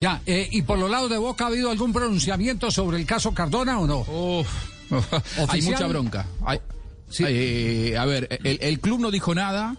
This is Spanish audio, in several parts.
Ya, eh, ¿y por los lados de Boca ha habido algún pronunciamiento sobre el caso Cardona o no? Uf, hay mucha bronca. Hay- Sí. eh, a ver, el, el club no dijo nada.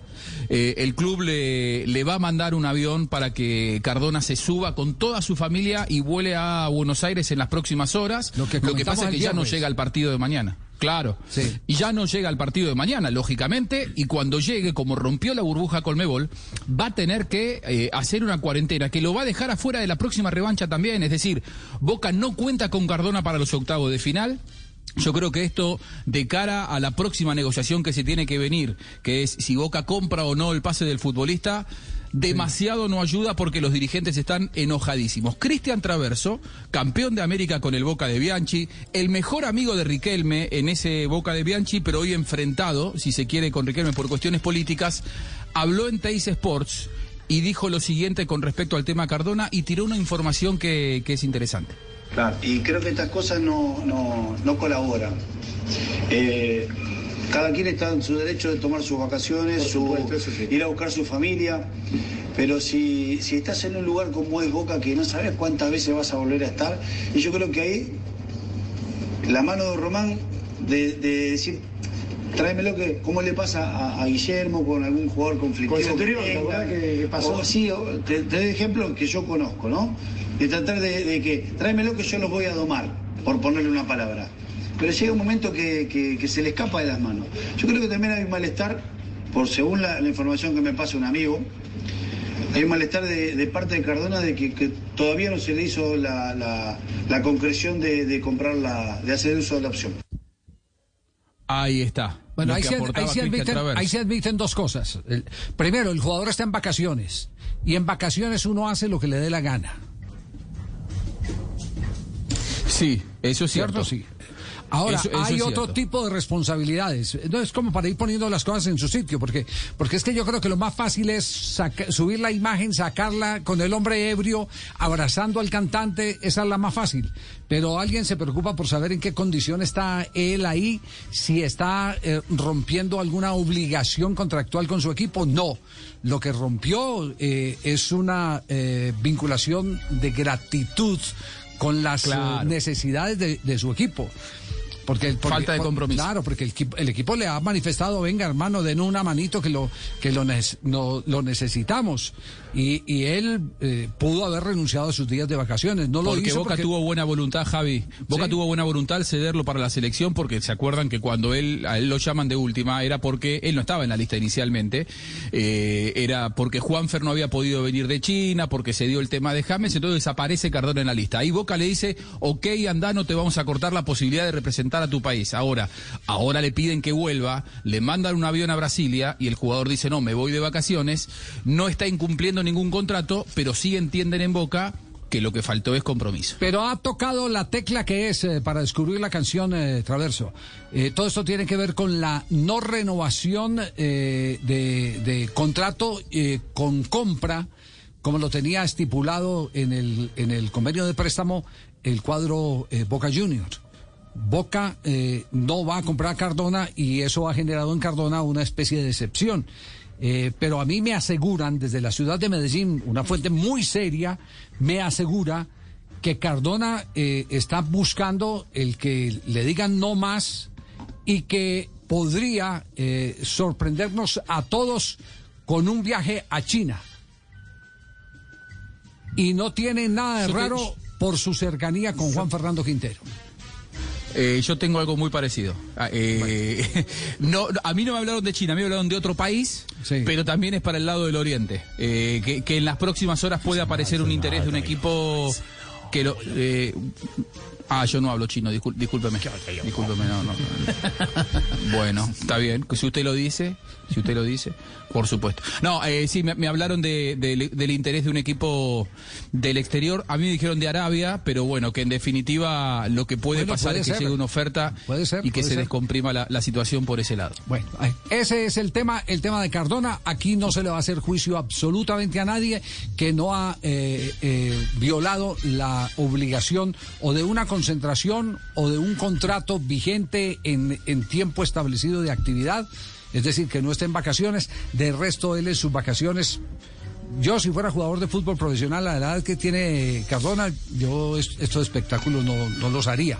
eh, el club le, le va a mandar un avión para que Cardona se suba con toda su familia y vuele a Buenos Aires en las próximas horas. Lo que comentamos pasa es que ya no llega al partido de mañana. Claro. Sí. Y ya no llega al partido de mañana, lógicamente, y cuando llegue, como rompió la burbuja Colmebol, va a tener que eh, hacer una cuarentena que lo va a dejar afuera de la próxima revancha también. Es decir, Boca no cuenta con Cardona para los octavos de final. Yo creo que esto, de cara a la próxima negociación que se tiene que venir, que es si Boca compra o no el pase del futbolista, demasiado no ayuda porque los dirigentes están enojadísimos. Cristian Traverso, campeón de América con el Boca de Bianchi, el mejor amigo de Riquelme en ese Boca de Bianchi, pero hoy enfrentado, si se quiere, con Riquelme por cuestiones políticas, habló en Teis Sports y dijo lo siguiente con respecto al tema Cardona y tiró una información que, que es interesante. Claro, y creo que estas cosas no, no, no colaboran. Eh, cada quien está en su derecho de tomar sus vacaciones, su, ir a buscar su familia, pero si, si estás en un lugar como es Boca que no sabes cuántas veces vas a volver a estar, y yo creo que ahí la mano de Román de, de decir, tráemelo que, ¿cómo le pasa a, a Guillermo con algún jugador conflictivo? Con Centurión, que ¿te tenga? acordás que- que pasó? O- sí, o- te, te doy ejemplos que yo conozco, ¿no? De tratar de, de que, tráemelo que yo los voy a domar, por ponerle una palabra. Pero llega un momento que, que- que se le escapa de las manos. Yo creo que también hay un malestar, por según la, la información que me pasa un amigo, hay un malestar de, de parte de Cardona de que, que todavía no se le hizo la, la- la concreción de, de comprar la, de hacer uso de la opción. Ahí está. Bueno, ahí se, ahí admiten, Traverso. ahí se admiten dos cosas. El- primero, el jugador está en vacaciones y en vacaciones uno hace lo que le dé la gana. Sí, eso es ¿Cierto? cierto. Sí. Ahora, Eso- eso hay otro tipo de responsabilidades. No es como para ir poniendo las cosas en su sitio, porque, porque es que yo creo que lo más fácil es saca- subir la imagen, sacarla con el hombre ebrio, abrazando al cantante, esa es la más fácil. Pero alguien se preocupa por saber en qué condición está él ahí, si está eh, rompiendo alguna obligación contractual con su equipo. No. Lo que rompió eh, es una eh, vinculación de gratitud con las eh, Claro. necesidades de, de su equipo. Porque, Falta de compromiso. Claro, porque el, equipo- el equipo le ha manifestado, venga hermano, den una manito que lo que lo, no- lo necesitamos. Y, y él eh, pudo haber renunciado a sus días de vacaciones. No lo Porque hizo Boca porque- tuvo buena voluntad, Javi. Boca Sí. tuvo buena voluntad al cederlo para la selección porque se acuerdan que cuando él a él lo llaman de última era porque él no estaba en la lista inicialmente. Eh, era porque Juanfer no había podido venir de China, porque se dio el tema de James, entonces desaparece Cardona en la lista. Ahí Boca le dice, ok, anda, no te vamos a cortar la posibilidad de representar a tu país. Ahora, ahora le piden que vuelva, le mandan un avión a Brasilia y el jugador dice, no, me voy de vacaciones, no está incumpliendo ningún contrato, pero sí entienden en Boca que lo que faltó es compromiso. Pero ha tocado la tecla que es eh, para descubrir la canción eh, Traverso. Eh, todo esto tiene que ver con la no renovación de, de contrato con compra, como lo tenía estipulado en el, en el convenio de préstamo el cuadro Boca Juniors. Boca eh, no va a comprar a Cardona y eso ha generado en Cardona una especie de decepción. Eh, pero a mí me aseguran desde la ciudad de Medellín, una fuente muy seria, me asegura que Cardona eh, está buscando el que le digan no más y que podría eh, sorprendernos a todos con un viaje a China. Y no tiene nada de raro por su cercanía con Juan Fernando Quintero. Eh, yo tengo algo muy parecido. Ah, eh, no, a mí no me hablaron de China, a mí me hablaron de otro país, Sí. pero también es para el lado del Oriente. Eh, que, que en las próximas horas puede aparecer un interés de un equipo que lo... eh, ah, yo no hablo chino, discúlpeme. Discúlpeme, no, no. Bueno, está bien, si usted lo dice, si usted lo dice, por supuesto. No, eh, sí, me, me hablaron de- de- del interés de un equipo del exterior. A mí me dijeron de Arabia, pero bueno, que en definitiva lo que puede Bueno, pasar puede es que ser. llegue una oferta Puede ser, y que se ser. descomprima la, la situación por ese lado. Bueno, ahí. ese es el tema, el tema de Cardona. Aquí no se le va a hacer juicio absolutamente a nadie que no ha eh, eh, violado la obligación o de una concentración o de un contrato vigente en, en tiempo establecido de actividad. Es decir, que no esté en vacaciones. De resto, él en sus vacaciones yo si fuera jugador de fútbol profesional la edad que tiene Cardona, yo estos espectáculos no, no los haría.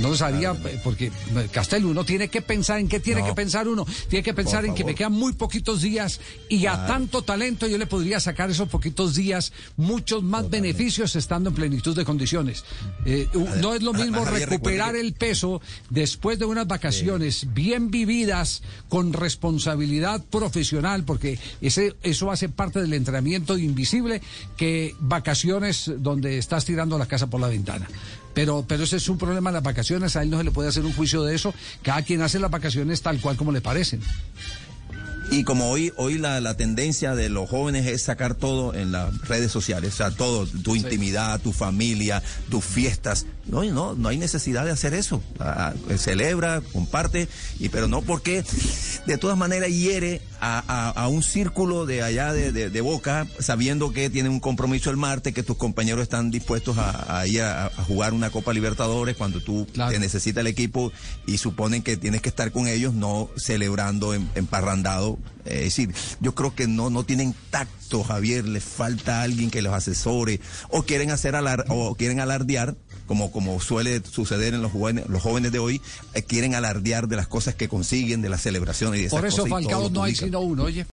No los haría porque Castel uno tiene que pensar en qué tiene que pensar uno. Tiene que pensar en que me quedan muy poquitos días y a tanto talento yo le podría sacar esos poquitos días muchos más beneficios estando en plenitud de condiciones. Eh, no es lo mismo recuperar el peso después de unas vacaciones bien vividas con responsabilidad profesional, porque ese, eso hace parte del entrenamiento invisible, que vacaciones donde estás tirando la casa por la ventana. Pero, pero ese es un problema de las vacaciones, a él no se le puede hacer un juicio de eso. Cada quien hace las vacaciones tal cual como le parecen. Y como hoy, hoy la, la, tendencia de los jóvenes es sacar todo en las redes sociales, o sea, todo, tu intimidad, tu familia, tus fiestas. No, no, no hay necesidad de hacer eso. Ah, ah, celebra, comparte, y pero no porque de todas maneras hiere a, a, un círculo de allá de, de, Boca, sabiendo que tienen un compromiso el martes, que tus compañeros están dispuestos a, ir a, jugar una Copa Libertadores cuando tú te necesita el equipo y suponen que tienes que estar con ellos, no celebrando emparrandado es decir, yo creo que no, no tienen tacto, Javier, les falta alguien que los asesore o quieren hacer alar, o quieren alardear, como, como suele suceder en los jóvenes, los jóvenes de hoy, eh, quieren alardear de las cosas que consiguen, de las celebraciones y de Por eso Falcao no hay sino uno, oye.